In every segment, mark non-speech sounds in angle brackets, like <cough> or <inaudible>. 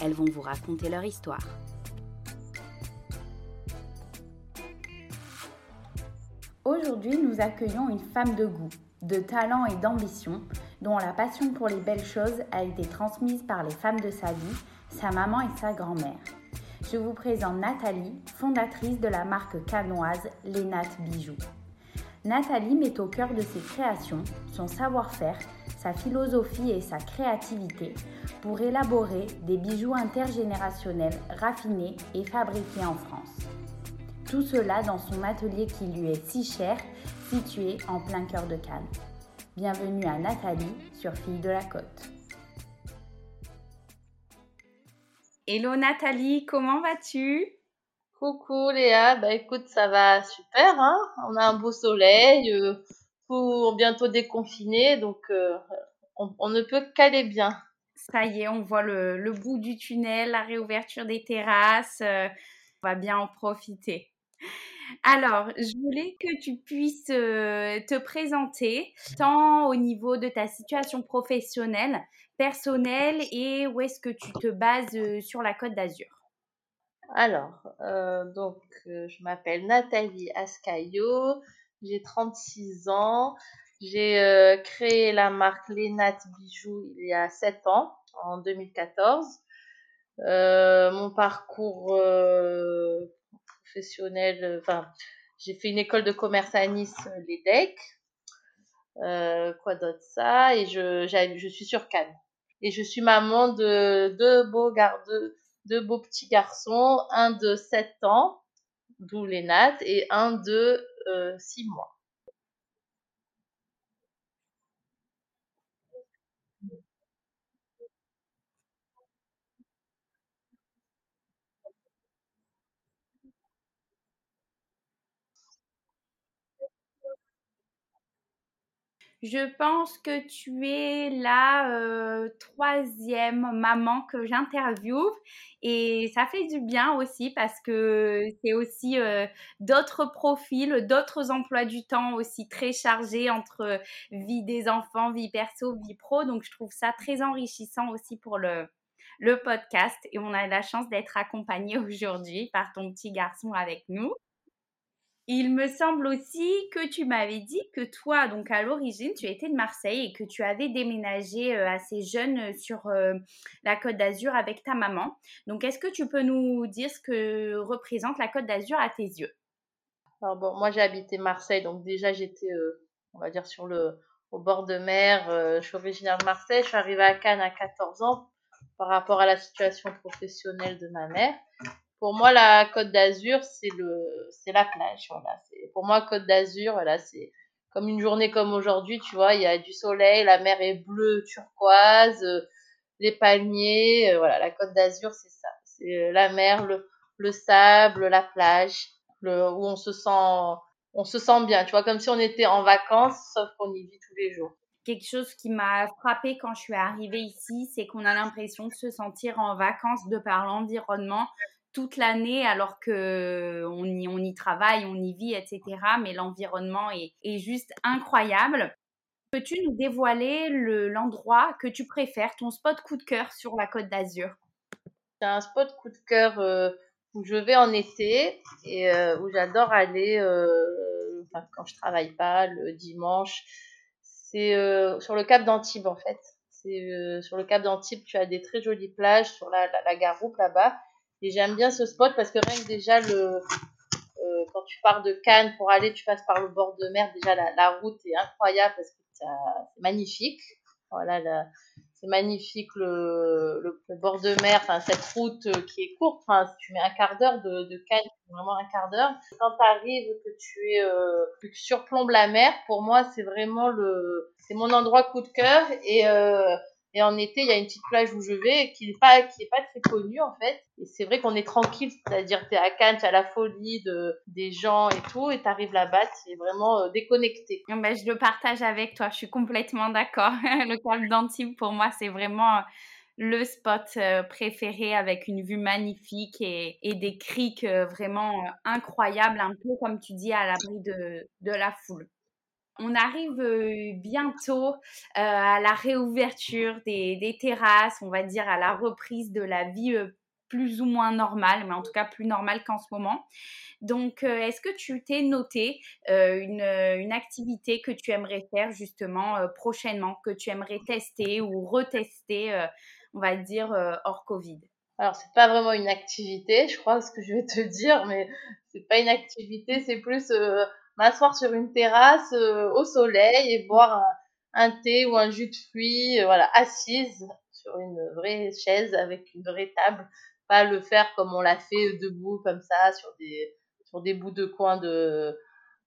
elles vont vous raconter leur histoire. Aujourd'hui, nous accueillons une femme de goût, de talent et d'ambition, dont la passion pour les belles choses a été transmise par les femmes de sa vie, sa maman et sa grand-mère. Je vous présente Nathalie, fondatrice de la marque canoise Les Bijoux. Nathalie met au cœur de ses créations son savoir-faire, sa philosophie et sa créativité pour élaborer des bijoux intergénérationnels raffinés et fabriqués en France. Tout cela dans son atelier qui lui est si cher, situé en plein cœur de Cannes. Bienvenue à Nathalie sur Fille de la Côte. Hello Nathalie, comment vas-tu? Coucou Léa, bah écoute, ça va super, hein on a un beau soleil, euh, pour bientôt déconfiner, donc euh, on, ne peut qu'aller bien. Ça y est, on voit le, bout du tunnel, la réouverture des terrasses, euh, on va bien en profiter. Alors, je voulais que tu puisses te présenter, tant au niveau de ta situation professionnelle, personnelle, et où est-ce que tu te bases sur la Côte d'Azur. Alors, donc, je m'appelle Nathalie Ascaillot, j'ai 36 ans, j'ai créé la marque Lénat Bijoux il y a 7 ans, en 2014. mon parcours professionnel, euh, enfin, j'ai fait une école de commerce à Nice, euh, l'EDEC. Euh, quoi d'autre ça? Et je, je suis sur Cannes. Et je suis maman de deux beaux, gardes, deux beaux petits garçons, un de 7 ans, d'où nattes, et un de 6 mois. Je pense que tu es la euh, troisième maman que j'interviewe et ça fait du bien aussi parce que c'est aussi euh, d'autres profils, d'autres emplois du temps aussi très chargés entre vie des enfants, vie perso, vie pro. Donc je trouve ça très enrichissant aussi pour le, le podcast et on a la chance d'être accompagné <laughs> aujourd'hui par ton petit garçon avec nous. Il me semble aussi que tu m'avais dit que toi, donc à l'origine, tu étais de Marseille et que tu avais déménagé euh, assez jeune euh, sur euh, la Côte d'Azur avec ta maman. Donc, est-ce que tu peux nous dire ce que représente la Côte d'Azur à tes yeux? Alors bon, moi j'ai habité Marseille, donc déjà j'étais, on va dire, sur le au bord de mer. je suis originaire de Marseille. Je suis arrivée à Cannes à 14 ans par rapport à la situation professionnelle de ma mère pour moi, la Côte d'Azur, c'est le, c'est la plage. Voilà. Pour moi, Côte d'Azur, voilà, c'est comme une journée comme aujourd'hui, tu vois, il y a du soleil, la mer est bleue, turquoise, euh, les palmiers, euh, voilà, la Côte d'Azur, c'est ça. C'est euh, la mer, le, le sable, la plage, le, où on se sent, on se sent bien, tu vois, comme si on était en vacances, sauf qu'on y vit tous les jours quelque chose qui m'a frappé quand je suis arrivée ici, c'est qu'on a l'impression de se sentir en vacances de par l'environnement toute l'année alors que on y, travaille, on y vit, etc. Mais l'environnement est, est, juste incroyable. Peux-tu nous dévoiler l'endroit que tu préfères, ton spot coup de cœur sur la Côte d'Azur? C'est un spot coup de cœur euh, où je vais en été et euh, où j'adore aller euh, quand je travaille pas le dimanche. C'est sur le Cap d'Antibes en fait. C'est sur le Cap d'Antibes, tu as des très jolies plages sur la, la, la Garoupe là-bas et j'aime bien ce spot parce que que déjà le euh, quand tu pars de Cannes pour aller, tu passes par le bord de mer. Déjà la, la route est incroyable parce que c'est magnifique. Voilà, c'est magnifique le, le, bord de mer. Enfin cette route euh, qui est courte. Enfin, tu mets un quart d'heure de, de Cannes, vraiment un quart d'heure. Quand tu arrives, que tu es euh, que tu surplombes la mer, pour moi c'est vraiment le c'est mon endroit coup de cœur et euh, Et en été, il y a une petite plage où je vais qui n'est pas, pas très connue en fait. Et c'est vrai qu'on est tranquille, c'est-à-dire tu es à Cannes, tu as la folie de, des gens et tout, et tu arrives là-bas, es vraiment euh, déconnecté. Ben, je le partage avec toi, je suis complètement d'accord. <laughs> le Cap d'Antibes, pour moi, c'est vraiment le spot euh, préféré avec une vue magnifique et, et des criques euh, vraiment incroyables, un peu comme tu dis, à l'abri de, de la foule. On arrive bientôt à la réouverture des, terrasses, on va dire à la reprise de la vie plus ou moins normale, mais en tout cas plus normale qu'en ce moment. Donc, est-ce que tu t'es noté une, activité que tu aimerais faire justement prochainement, que tu aimerais tester ou retester, on va dire, hors Covid? Alors, c'est pas vraiment une activité, je crois, ce que je vais te <laughs> dire, mais c'est pas une activité, c'est plus m'asseoir sur une terrasse euh, au soleil et boire un, thé ou un jus de fruits, euh, voilà, assise sur une vraie chaise avec une vraie table, pas le faire comme on l'a fait debout comme ça sur des sur des bouts de coin de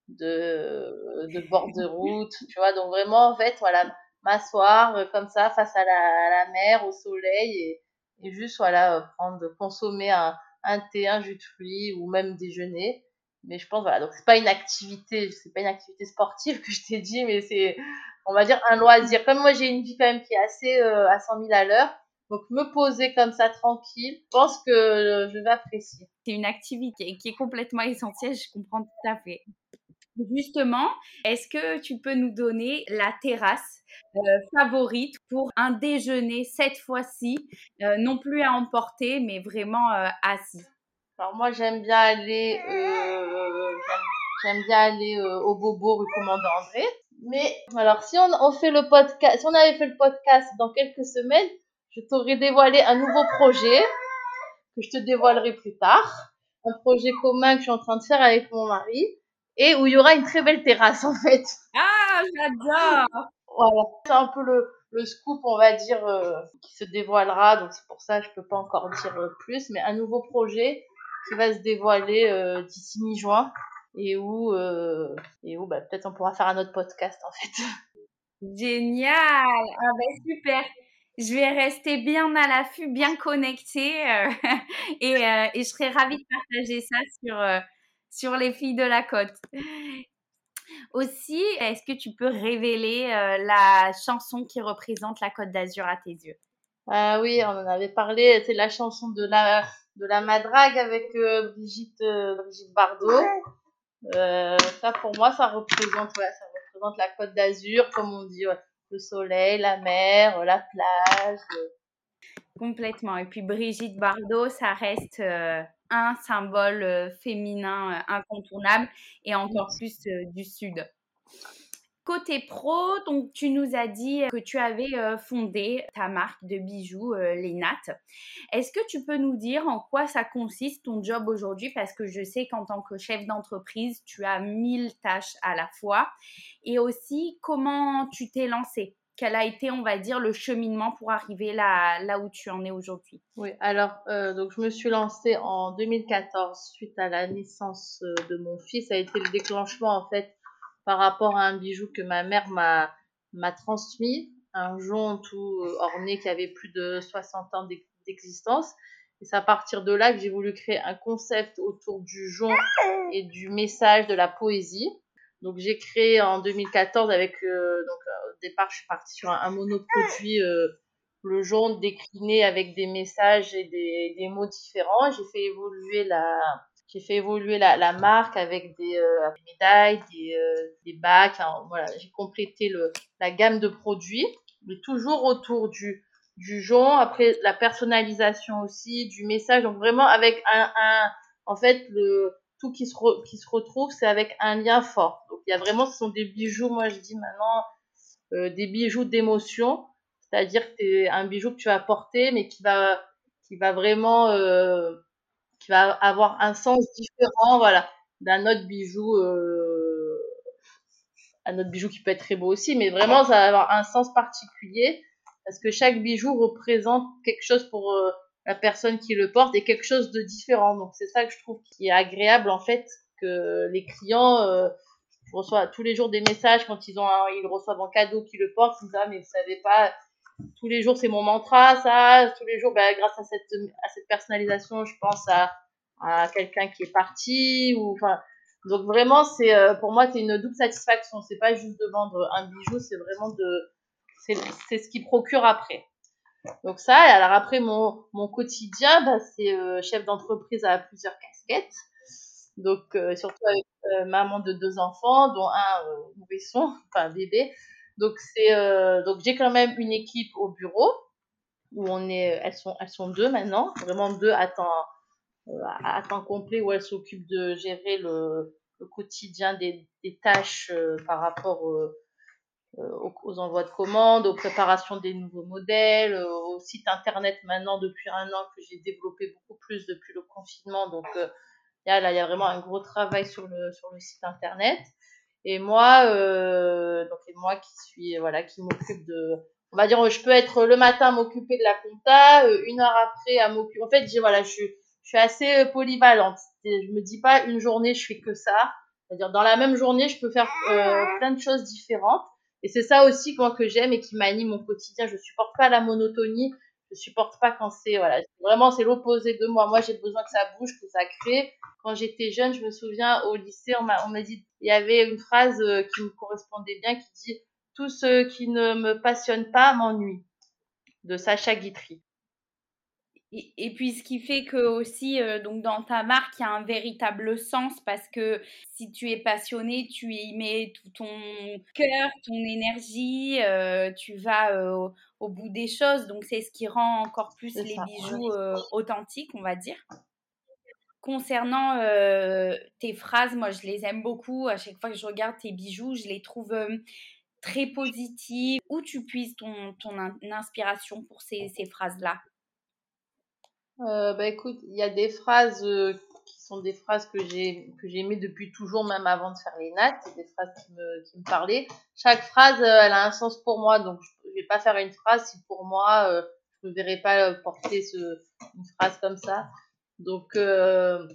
de, de bord de <laughs> route, tu vois. Donc vraiment, en fait, voilà, m'asseoir euh, comme ça face à la, la mer, au soleil et, et juste, voilà, prendre, consommer un, un thé, un jus de fruits ou même déjeuner mais je pense voilà donc c'est pas une activité c'est pas une activité sportive que je t'ai dit mais c'est on va dire un loisir. Comme moi j'ai une vie quand même qui est assez euh, à 100 000 à l'heure donc me poser comme ça tranquille je pense que je vais apprécier. C'est une activité qui est complètement essentielle je comprends tout à fait. Justement, est-ce que tu peux nous donner la terrasse euh, favorite pour un déjeuner cette fois-ci, euh, non plus à emporter, mais vraiment assis? Alors moi j'aime bien aller euh, j'aime bien aller euh, au Bobo rue Commandant André. Mais alors si on, on fait le podcast, si on avait fait le podcast dans quelques semaines, je t'aurais dévoilé un nouveau projet que je te dévoilerai plus tard. Un projet commun que je suis en train de faire avec mon mari et où il y aura une très belle terrasse <laughs> en fait. Ah, j'adore. Voilà, c'est un peu le, le scoop, on va dire, euh, qui se dévoilera. Donc c'est pour ça que je peux pas encore dire plus, mais un nouveau projet qui va se dévoiler euh, d'ici mi-juin et où, euh, et où bah, peut-être on pourra faire un autre podcast en fait. Génial Ah ben super je vais rester bien à l'affût, bien connectée euh, <laughs> et, et, je serai ravie de partager ça sur, sur les filles de la côte. Aussi, est-ce que tu peux révéler la chanson qui représente la Côte d'Azur à tes yeux? Ah oui, on en avait parlé, c'est la chanson de la de la madrague avec euh, Brigitte, euh, Brigitte Bardot. Euh, ça, pour moi, ça représente, ouais, ça représente la Côte d'Azur, comme on dit, le soleil, la mer, la plage. Complètement. Et puis Brigitte Bardot, ça reste un symbole féminin incontournable et encore plus du Sud. Côté pro, donc tu nous as dit que tu avais fondé ta marque de bijoux, les Nat. Est-ce que tu peux nous dire en quoi ça consiste ton job aujourd'hui? Parce que je sais qu'en tant que chef d'entreprise, tu as mille tâches à la fois. Et aussi, comment tu t'es lancé quel a été, on va dire, le cheminement pour arriver là, là où tu en es aujourd'hui? Oui, alors, donc je me suis lancée en 2014 suite à la naissance de mon fils. Ça a été le déclenchement, en fait, par rapport à un bijou que ma mère m'a m'a transmis, un jonc tout euh, orné qui avait plus de 60 ans d'existence. Et c'est à partir de là que j'ai voulu créer un concept autour du jonc et du message de la poésie. Donc j'ai créé en 2014 avec euh, donc euh, au départ je suis partie sur un, un monoproduit le jaune décliné avec des messages et des, des mots différents. J'ai fait évoluer la j'ai fait évoluer la, marque avec des, euh, médailles, des, euh, des bacs. voilà, j'ai complété le, la gamme de produits, mais toujours autour du, du jonc. Après, la personnalisation aussi, du message. Donc vraiment avec un, en fait, le tout qui se, qui se retrouve, c'est avec un lien fort. Donc il y a vraiment, ce sont des bijoux. Moi, je dis maintenant euh, des bijoux d'émotion, c'est-à-dire que c'est un bijou que tu vas porter, mais qui va qui va vraiment qui va avoir un sens différent, voilà, d'un autre bijou, euh, un autre bijou qui peut être très beau aussi, mais vraiment, ça va avoir un sens particulier parce que chaque bijou représente quelque chose pour euh, la personne qui le porte et quelque chose de différent. Donc c'est ça que je trouve qui est agréable en fait que les clients euh, reçoivent tous les jours des messages quand ils ont ils reçoivent en cadeau qu'ils le portent, ils disent ah mais vous savez pas tous les jours c'est mon mantra, ça. Tous les jours, ben, grâce à cette personnalisation, je pense à quelqu'un qui est parti ou enfin. Donc vraiment, c'est euh, pour moi c'est une double satisfaction. C'est pas juste de vendre un bijou, c'est vraiment de c'est ce qui procure après. Donc ça, alors après mon, mon quotidien, bah, c'est euh, chef d'entreprise à plusieurs casquettes. Donc euh, surtout avec euh, maman de deux enfants, dont un euh, nourrisson, <laughs> enfin un bébé. Donc c'est euh, donc j'ai quand même une équipe au bureau où on est, elles sont elles sont deux maintenant, vraiment deux à temps à temps complet où elles s'occupent de gérer le, le quotidien des, des tâches par rapport euh, aux, aux, envois de commandes, aux préparations des nouveaux modèles, euh, au site internet maintenant depuis un an que j'ai développé beaucoup plus depuis le confinement. Donc euh, là, il y a vraiment un gros travail sur le, sur le site internet. Et moi, euh, donc et moi qui suis voilà, qui m'occupe de, on va dire, je peux être le matin m'occuper de la compta, une heure après à m'occuper. En fait, j'ai voilà, je suis, je suis assez polyvalente. Je me dis pas une journée je fais que ça. C'est-à-dire dans la même journée, je peux faire euh, plein de choses différentes. Et c'est ça aussi moi que j'aime et qui m'anime mon quotidien. Je supporte pas la monotonie. Je supporte pas quand c'est voilà, vraiment c'est l'opposé de moi. Moi j'ai besoin que ça bouge, que ça crée. Quand j'étais jeune, je me souviens au lycée, on m'a dit il y avait une phrase euh, qui me correspondait bien qui dit tout ce qui ne me passionne pas m'ennuie de Sacha Guitry. Et, et, puis ce qui fait que aussi euh, donc dans ta marque il y a un véritable sens parce que si tu es passionné tu y mets tout ton cœur ton énergie euh, tu vas euh, au, bout des choses. Donc c'est ce qui rend encore plus les ça, bijoux authentiques on va dire concernant euh, tes phrases moi je les aime beaucoup à chaque fois que je regarde tes bijoux je les trouve euh, très positives où tu puises ton, ton inspiration pour ces, ces phrases là euh, bah écoute, il y a des phrases qui sont des phrases que j'ai que j'ai aimées depuis toujours, même avant de faire les nattes, des phrases qui me, qui me parlaient. Chaque phrase, elle a un sens pour moi, donc je, je vais pas faire une phrase si pour moi je ne verrais pas porter ce, une phrase comme ça. Donc euh,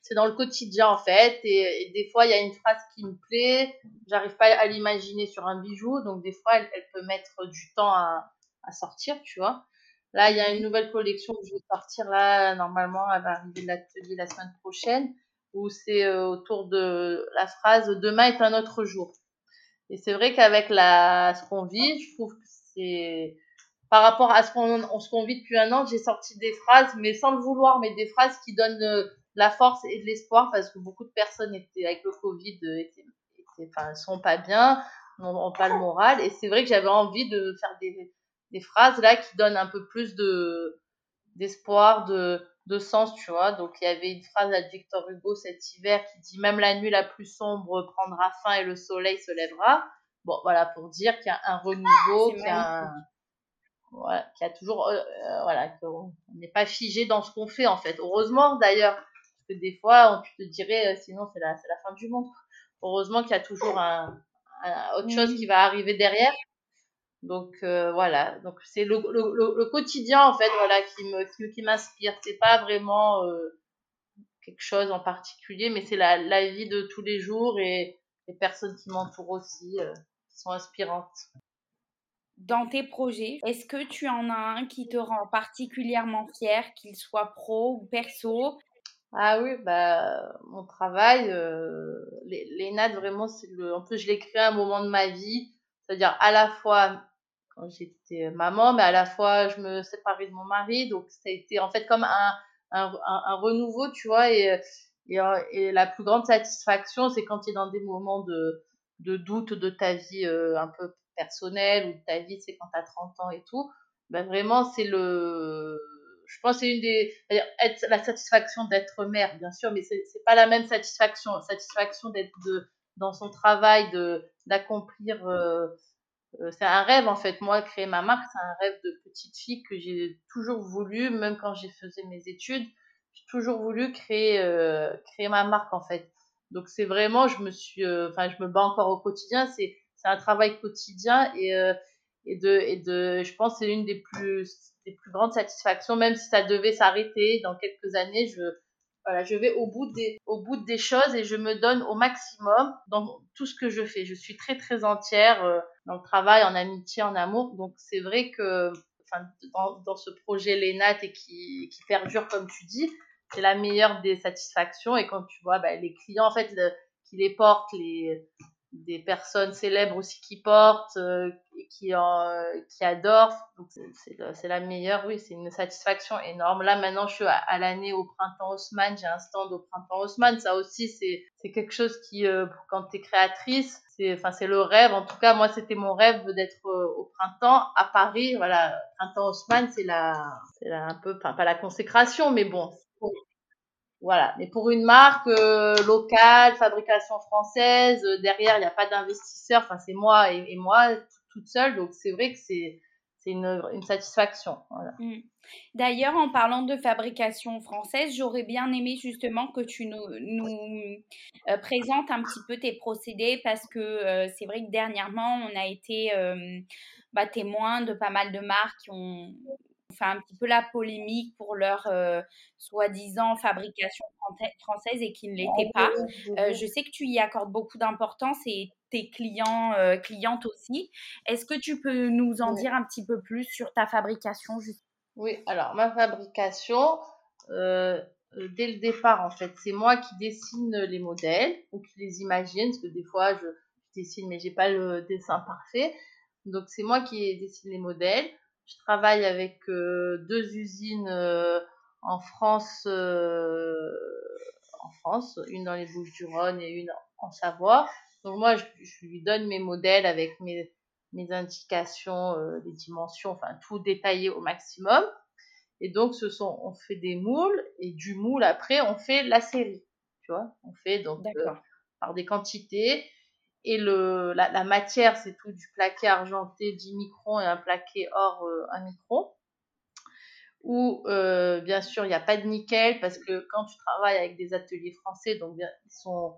c'est dans le quotidien en fait, et, des fois il y a une phrase qui me plaît, j'arrive pas à l'imaginer sur un bijou, donc des fois elle, peut mettre du temps à, sortir, tu vois. Là, il y a une nouvelle collection que je vais sortir là, normalement, elle va arriver de l'atelier la semaine prochaine, où c'est euh, autour de la phrase demain est un autre jour. Et c'est vrai qu'avec ce qu'on vit, je trouve que c'est, par rapport à ce qu'on, qu'on vit depuis un an, j'ai sorti des phrases, mais sans le vouloir, mais des phrases qui donnent de la force et de l'espoir parce que beaucoup de personnes étaient, avec le Covid, étaient, étaient enfin, sont pas bien, n'ont pas le moral. Et c'est vrai que j'avais envie de faire des, des phrases là qui donnent un peu plus de d'espoir, de, de sens, tu vois. Donc il y avait une phrase de Victor Hugo cet hiver qui dit même la nuit la plus sombre prendra fin et le soleil se lèvera. Bon, voilà pour dire qu'il y a un renouveau, qu'il y a un, voilà, qu'il y a toujours, euh, euh, voilà, qu'on n'est pas figé dans ce qu'on fait en fait. Heureusement d'ailleurs, parce que des fois, on, tu te dirais, euh, sinon c'est la, c'est la fin du monde. Heureusement qu'il y a toujours un, un autre chose qui va arriver derrière. Donc euh, voilà, donc c'est le, le, le, quotidien en fait voilà qui me qui, qui m'inspire. C'est pas vraiment quelque chose en particulier, mais c'est la, la vie de tous les jours et les personnes qui m'entourent aussi qui sont inspirantes. Dans tes projets, est-ce que tu en as un qui te rend particulièrement fier, qu'il soit pro ou perso? Ah oui, bah mon travail, euh, les, les nattes vraiment, le. En plus, je l'ai créé à un moment de ma vie, c'est-à-dire à la fois quand j'étais maman, mais à la fois je me séparais de mon mari, donc ça a été en fait comme un, un, renouveau, tu vois, et, et, et, la plus grande satisfaction, c'est quand tu es dans des moments de, de doute de ta vie euh, un peu personnelle ou de ta vie, c'est quand tu as 30 ans et tout, ben vraiment c'est le, je pense c'est une des, être la satisfaction d'être mère, bien sûr, mais c'est c'est pas la même satisfaction, satisfaction d'être de dans son travail, de d'accomplir euh, euh, c'est un rêve en fait. Moi, créer ma marque, c'est un rêve de petite fille que j'ai toujours voulu, même quand j'ai faisais mes études, j'ai toujours voulu créer euh, créer ma marque en fait. Donc c'est vraiment, je me suis, enfin, je me bats encore au quotidien. C'est c'est un travail quotidien et euh, et de et de, je pense c'est une des plus des plus grandes satisfactions, même si ça devait s'arrêter dans quelques années, je voilà, je vais au bout des, au bout des choses et je me donne au maximum dans tout ce que je fais. Je suis très très entière euh, dans le travail, en amitié, en amour. Donc c'est vrai que, enfin, dans, dans ce projet Lénat et qui, qui perdure comme tu dis, c'est la meilleure des satisfactions. Et quand tu vois bah, les clients en fait qui les portent, les des personnes célèbres aussi qui portent, euh, qui, euh, qui adorent. C'est la meilleure, oui, c'est une satisfaction énorme. Là maintenant je suis à, l'année au printemps Haussmann, j'ai un stand au printemps Haussmann. Ça aussi c'est quelque chose qui, euh, quand tu es créatrice, c'est le rêve. En tout cas moi c'était mon rêve d'être au printemps à Paris. Voilà, printemps Haussmann c'est la, c'est un peu, enfin pas la consécration, mais bon, voilà. Mais pour une marque euh, locale, fabrication française, euh, derrière, il n'y a pas d'investisseur. Enfin, c'est moi et, moi toute seule. Donc, c'est vrai que c'est une, une, satisfaction. Voilà. Mmh. D'ailleurs, en parlant de fabrication française, j'aurais bien aimé justement que tu nous, nous euh, présentes un petit peu tes procédés parce que c'est vrai que dernièrement, on a été bah, témoin de pas mal de marques qui ont fait un petit peu la polémique pour leur euh, soi-disant fabrication française et qui ne l'était pas. Euh, je sais que tu y accordes beaucoup d'importance et tes clients, euh, clientes aussi. Est-ce que tu peux nous en dire un petit peu plus sur ta fabrication Oui, alors ma fabrication, dès le départ, en fait, c'est moi qui dessine les modèles ou qui les imagine, parce que des fois, je, je dessine, mais j'ai pas le dessin parfait. Donc, c'est moi qui dessine les modèles. Je travaille avec euh, deux usines euh, en France, euh, en France, une dans les Bouches-du-Rhône et une en Savoie. Donc moi, je, lui donne mes modèles avec mes, mes indications, les dimensions, enfin tout détaillé au maximum. Et donc, ce sont, on fait des moules et du moule après, on fait la série. Tu vois, on fait donc par des quantités. Et le, la, matière, c'est tout du plaqué argenté 10 microns et un plaqué or euh, 1 micron. Ou euh, bien sûr, il n'y a pas de nickel parce que quand tu travailles avec des ateliers français, donc ils sont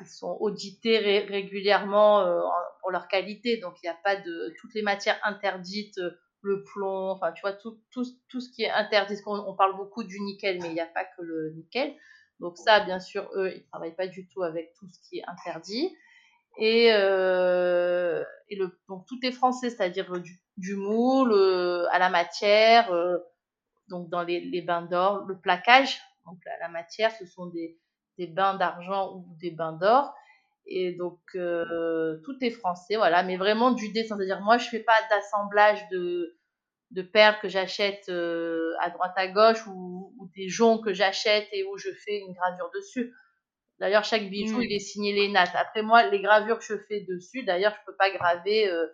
ils sont audités ré régulièrement euh, pour leur qualité, donc il n'y a pas de toutes les matières interdites, euh, le plomb, enfin tu vois tout, tout, tout ce qui est interdit. On, on parle beaucoup du nickel, mais il n'y a pas que le nickel. Donc ça, bien sûr, eux, ils travaillent pas du tout avec tout ce qui est interdit. Et, euh, donc tout est français, c'est-à-dire du, du, moule euh, à la matière, euh, donc dans les, bains d'or, le plaquage, donc la, la, matière, ce sont des, bains d'argent ou des bains d'or. Et donc euh, tout est français, voilà, mais vraiment du dessin, c'est-à-dire moi je fais pas d'assemblage de, perles que j'achète euh, à droite à gauche ou, ou des joncs que j'achète et où je fais une gravure dessus. D'ailleurs, chaque bijou, mm. il est signé les nattes. Après moi, les gravures que je fais dessus, d'ailleurs, je peux pas graver. Euh,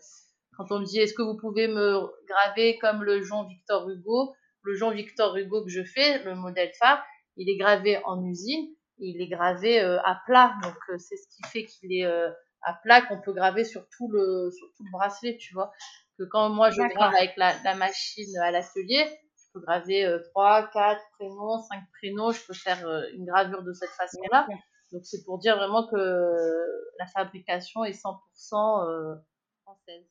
quand on me dit, est-ce que vous pouvez me graver comme le Jean Victor Hugo? Le Jean Victor Hugo que je fais, le modèle phare, il est gravé en usine. il est gravé euh, à plat. Donc, euh, c'est ce qui fait qu'il est à plat qu'on peut graver sur tout le sur tout le bracelet, tu vois. Que quand moi je grave avec la, la machine à l'atelier, je peux graver euh, 3, 4 prénoms, 5 prénoms, je peux faire une gravure de cette façon-là. Donc c'est pour dire vraiment que la fabrication est 100% euh, française.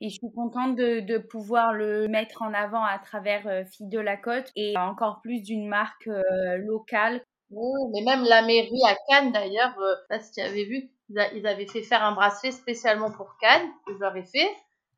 Et je suis contente de, de, pouvoir le mettre en avant à travers euh, Fille de la Côte et encore plus d'une marque euh, locale. Oui, mais même la mairie à Cannes d'ailleurs, euh, si tu avais vu, ils, avaient fait faire un bracelet spécialement pour Cannes, ils avaient fait,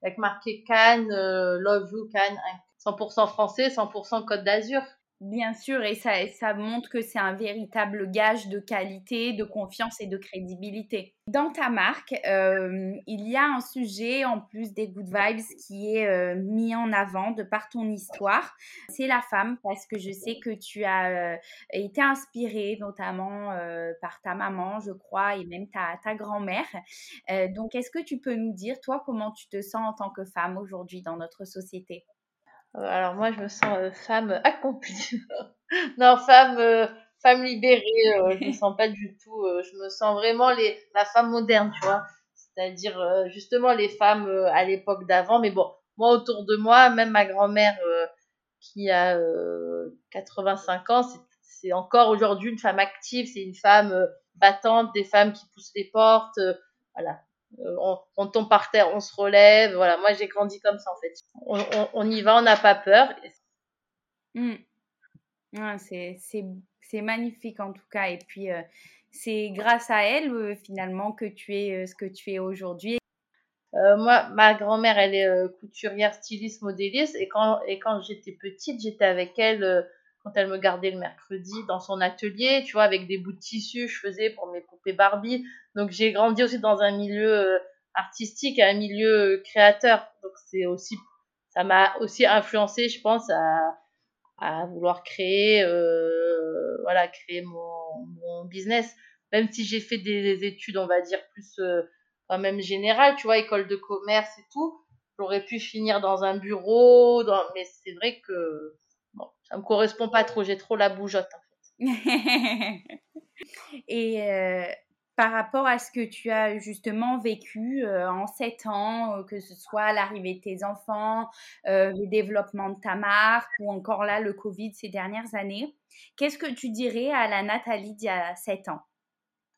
avec marqué Cannes, Love You Cannes, 100% français, 100% Côte d'Azur. Bien sûr, et ça, ça montre que c'est un véritable gage de qualité, de confiance et de crédibilité. Dans ta marque, euh, il y a un sujet en plus des good vibes qui est euh, mis en avant de par ton histoire. C'est la femme, parce que je sais que tu as euh, été inspirée notamment par ta maman, je crois, et même ta, grand-mère. Donc, est-ce que tu peux nous dire, toi, comment tu te sens en tant que femme aujourd'hui dans notre société? Alors moi, je me sens euh, femme accomplie. <laughs> non, femme, euh, femme libérée. je me sens pas du tout. je me sens vraiment la femme moderne, tu vois. C'est-à-dire justement les femmes à l'époque d'avant. Mais bon, moi autour de moi, même ma grand-mère qui a 85 ans, c'est encore aujourd'hui une femme active. C'est une femme battante, des femmes qui poussent les portes. voilà, euh, on, on, tombe par terre, on se relève. Voilà, moi j'ai grandi comme ça en fait. On, on, on y va, on n'a pas peur. Mmh. Ah, c'est magnifique en tout cas et puis, c'est grâce à elle, finalement que tu es, ce que tu es aujourd'hui. moi, ma grand-mère, elle est, couturière, styliste, modéliste et quand et quand j'étais petite, j'étais avec elle, quand elle me gardait le mercredi dans son atelier, tu vois? Avec des bouts de tissu, je faisais pour mes poupées Barbie. Donc j'ai grandi aussi dans un milieu, artistique et un milieu, créateur. Donc c'est aussi ça m'a aussi influencé, je pense, à vouloir créer, euh, voilà, créer mon, business. Même si j'ai fait des, études, on va dire, plus euh, quand même générales, tu vois, école de commerce et tout, j'aurais pu finir dans un bureau, mais c'est vrai que ça me correspond pas trop, j'ai trop la bougeotte en fait. <laughs> et euh, par rapport à ce que tu as justement vécu euh, en sept ans, euh, que ce soit l'arrivée de tes enfants, le développement de ta marque ou encore là le Covid ces dernières années. Qu'est-ce que tu dirais à la Nathalie d'il y a sept ans?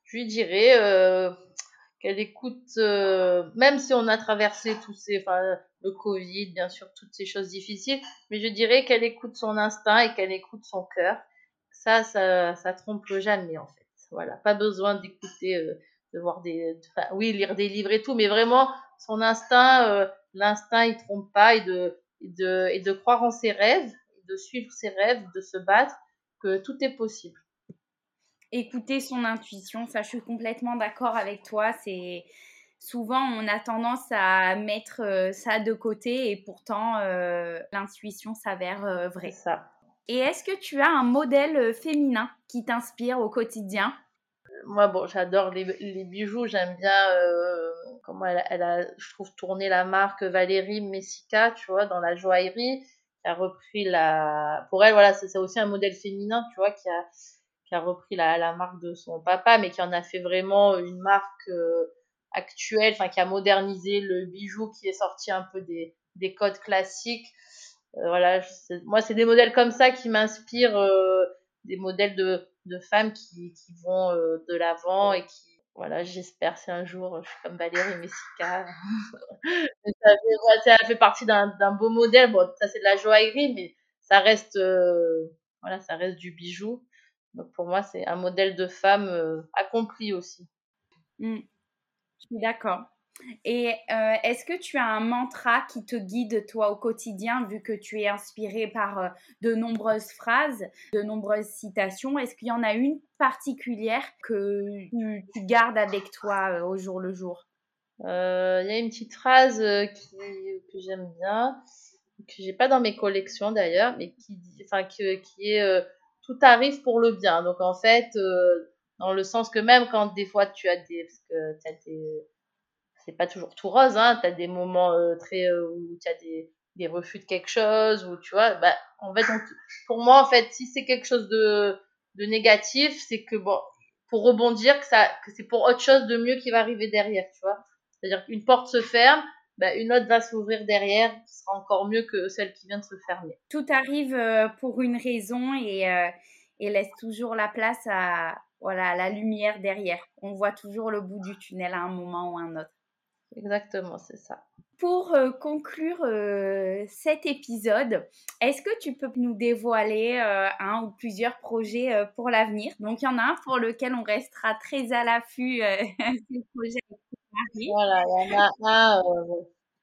Je lui dirais qu'elle écoute, même si on a traversé tous ces, le Covid, bien sûr, toutes ces choses difficiles, mais je dirais qu'elle écoute son instinct et qu'elle écoute son cœur. Ça, ça, ça trompe jamais en fait. Voilà, pas besoin d'écouter, euh, de voir des, oui, lire des livres et tout, mais vraiment son instinct, euh, l'instinct, il trompe pas et de, de, et de croire en ses rêves, de suivre ses rêves, de se battre, que tout est possible. Écouter son intuition, ça, je suis complètement d'accord avec toi. C'est souvent on a tendance à mettre euh, ça de côté et pourtant l'intuition s'avère vraie. Ça. Et est-ce que tu as un modèle euh, féminin qui t'inspire au quotidien? Moi, bon, j'adore les, bijoux. J'aime bien euh, comment elle, a, je trouve, tourné la marque Valérie Messica, tu vois, dans la joaillerie. Qui a repris la. Pour elle, voilà, c'est aussi un modèle féminin, tu vois, qui a, qui a repris la, la marque de son papa, mais qui en a fait vraiment une marque euh, actuelle, enfin, qui a modernisé le bijou, qui est sorti un peu des, des codes classiques. Euh, voilà, moi, c'est des modèles comme ça qui m'inspirent, euh, des modèles de, de femmes qui, qui vont euh, de l'avant et qui, voilà, j'espère c'est un jour, je suis comme Valérie Messica. <laughs> ça, fait, ça fait partie d'un beau modèle. Bon, ça c'est de la joaillerie, mais ça reste, voilà, ça reste du bijou. Donc pour moi, c'est un modèle de femme accompli aussi. Mmh. Je suis d'accord. Et euh, est-ce que tu as un mantra qui te guide toi au quotidien, vu que tu es inspiré par euh, de nombreuses phrases, de nombreuses citations? Est-ce qu'il y en a une particulière que tu, gardes avec toi euh, au jour le jour? Il y a une petite phrase que j'aime bien, que j'ai pas dans mes collections d'ailleurs, mais qui, enfin, qui, qui est tout arrive pour le bien. Donc en fait, dans le sens que même quand des fois tu as des, parce que tu as des c'est pas toujours tout rose, hein. Tu as des moments euh, très euh, où tu as des, des refus de quelque chose, ou tu vois, bah, en fait, pour moi, en fait, si c'est quelque chose de, de négatif, c'est que bon, pour rebondir, que ça, que c'est pour autre chose de mieux qui va arriver derrière, tu vois. C'est-à-dire qu'une porte se ferme, bah, une autre va s'ouvrir derrière, qui sera encore mieux que celle qui vient de se fermer. Tout arrive euh, pour une raison et, et laisse toujours la place à, voilà, la lumière derrière. On voit toujours le bout du tunnel à un moment ou à un autre. Exactement, c'est ça. Pour euh, conclure euh, cet épisode, est-ce que tu peux nous dévoiler euh, un ou plusieurs projets pour l'avenir? Donc, il y en a un pour lequel on restera très à l'affût. <laughs> projet voilà, il y en a un,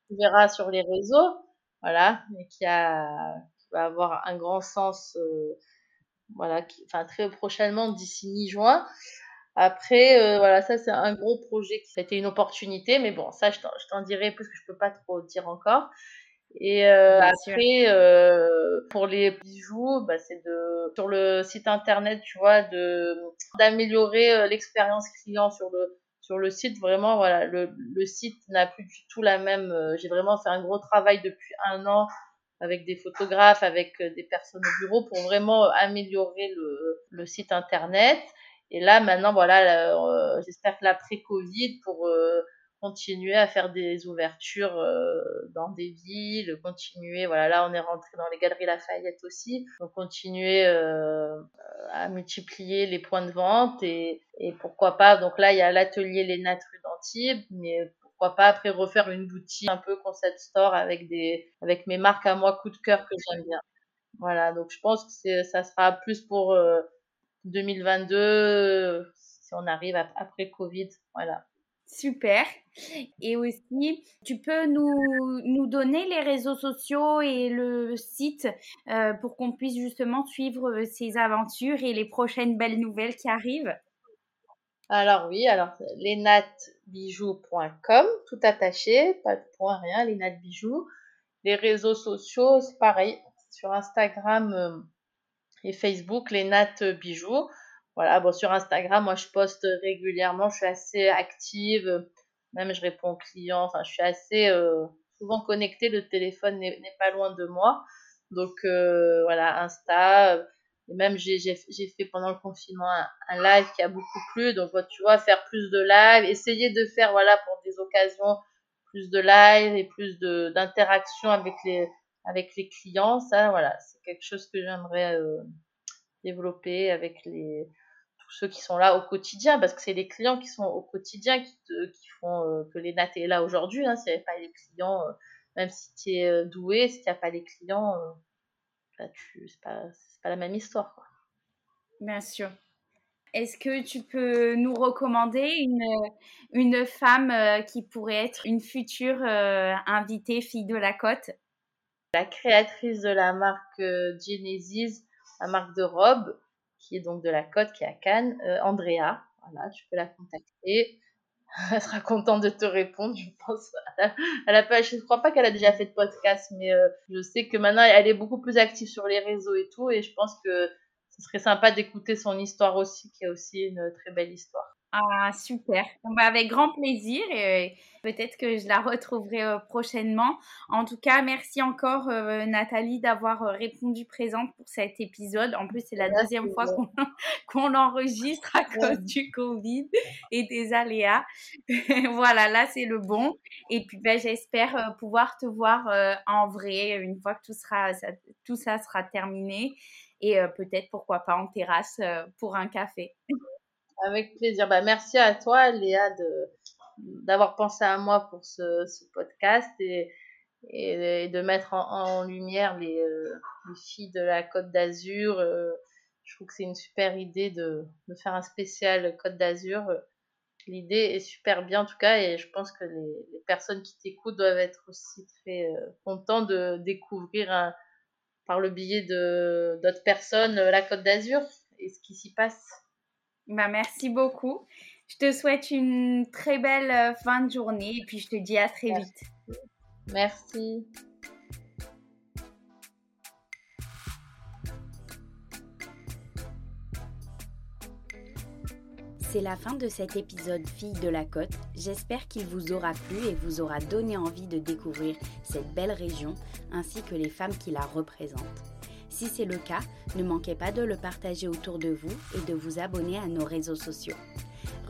tu verras sur les réseaux, voilà, mais qui, a, qui va avoir un grand sens, voilà, qui, enfin très prochainement d'ici mi-juin. Après, euh, voilà, ça c'est un gros projet qui a été une opportunité, mais bon, ça je t'en dirai plus que je peux pas trop dire encore. Et euh, après, euh, pour les bijoux, bah, c'est de sur le site internet, tu vois, de d'améliorer l'expérience client sur le sur le site. Vraiment, voilà, le, le site n'a plus du tout la même. J'ai vraiment fait un gros travail depuis un an avec des photographes, avec des personnes au bureau pour vraiment améliorer le, site internet. Et là, maintenant, voilà, euh, j'espère que l'après-Covid pour euh, continuer à faire des ouvertures euh, dans des villes, continuer, voilà, là, on est rentré dans les galeries Lafayette aussi, donc continuer à multiplier les points de vente et, et pourquoi pas, donc là, il y a l'atelier Les Rue d'Antibes, mais pourquoi pas après refaire une boutique un peu concept store avec des avec mes marques à moi coup de cœur que j'aime bien. Voilà, donc je pense que ça sera plus pour 2022 si on arrive après Covid. Voilà. Super. Et aussi, tu peux nous, nous donner les réseaux sociaux et le site euh, pour qu'on puisse justement suivre euh, ces aventures et les prochaines belles nouvelles qui arrivent? Alors oui, alors lenatbijoux.com, tout attaché, pas de point, rien, lenatbijoux. Les réseaux sociaux, c'est pareil, sur Instagram euh, et Facebook, les bijoux. Voilà, bon, sur Instagram, moi, je poste régulièrement, je suis assez active, même je réponds aux clients, enfin, je suis assez euh, souvent connectée, le téléphone n'est pas loin de moi. Donc, euh, voilà, Insta, et même j'ai fait pendant le confinement un, live qui a beaucoup plu. Donc, tu vois, faire plus de live, essayer de faire, voilà, pour des occasions, plus de live et plus d'interaction avec les, avec les clients. Ça, voilà, c'est quelque chose que j'aimerais euh, développer avec les, ceux qui sont là au quotidien, parce que c'est les clients qui sont au quotidien qui, qui font euh, que les nattes est là aujourd'hui. Hein, c'est pas les clients, euh, même si tu es euh, doué, si tu n'as pas les clients, bah, c'est pas, pas la même histoire. Quoi. Bien sûr. Est-ce que tu peux nous recommander une, une femme qui pourrait être une future invitée fille de la côte? La créatrice de la marque Genesis, la marque de robes, qui est donc de la côte, qui est à Cannes, euh, Andrea. Voilà, tu peux la contacter. Elle sera contente de te répondre, je pense. <laughs> Elle a pas, je ne crois pas qu'elle a déjà fait de podcast, mais euh, je sais que maintenant elle est beaucoup plus active sur les réseaux et tout, et je pense que ce serait sympa d'écouter son histoire aussi, qui est aussi une très belle histoire. Ah, super. Bah, avec grand plaisir et peut-être que je la retrouverai euh, prochainement. En tout cas, merci encore euh, Nathalie d'avoir euh, répondu présente pour cet épisode. En plus, c'est la deuxième fois qu'on l'enregistre à cause du Covid et des aléas. <laughs> voilà, là, c'est le bon. Et puis, ben, j'espère pouvoir te voir en vrai une fois que tout, sera, ça, tout ça sera terminé. Et peut-être, pourquoi pas, en terrasse pour un café. <laughs> Avec plaisir. Bah, merci à toi, Léa, de, d'avoir pensé à moi pour ce, ce podcast et, et, de mettre en, lumière les, euh, les, filles de la Côte d'Azur. Euh, je trouve que c'est une super idée de, de faire un spécial Côte d'Azur. L'idée est super bien en tout cas et je pense que les, les personnes qui t'écoutent doivent être aussi très euh, contents de découvrir un, par le biais de d'autres personnes la Côte d'Azur et ce qui s'y passe. Bah, merci beaucoup. Je te souhaite une très belle euh, fin de journée et puis je te dis à très vite. Merci. C'est la fin de cet épisode Fille de la Côte. J'espère qu'il vous aura plu et vous aura donné envie de découvrir cette belle région ainsi que les femmes qui la représentent. Si c'est le cas, ne manquez pas de le partager autour de vous et de vous abonner à nos réseaux sociaux.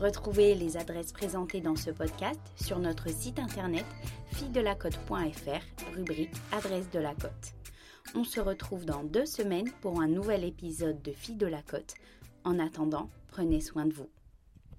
Retrouvez les adresses présentées dans ce podcast sur notre site internet fille-de-la-côte.fr, rubrique Adresse de la Côte. On se retrouve dans deux semaines pour un nouvel épisode de Filles de la Côte. En attendant, prenez soin de vous.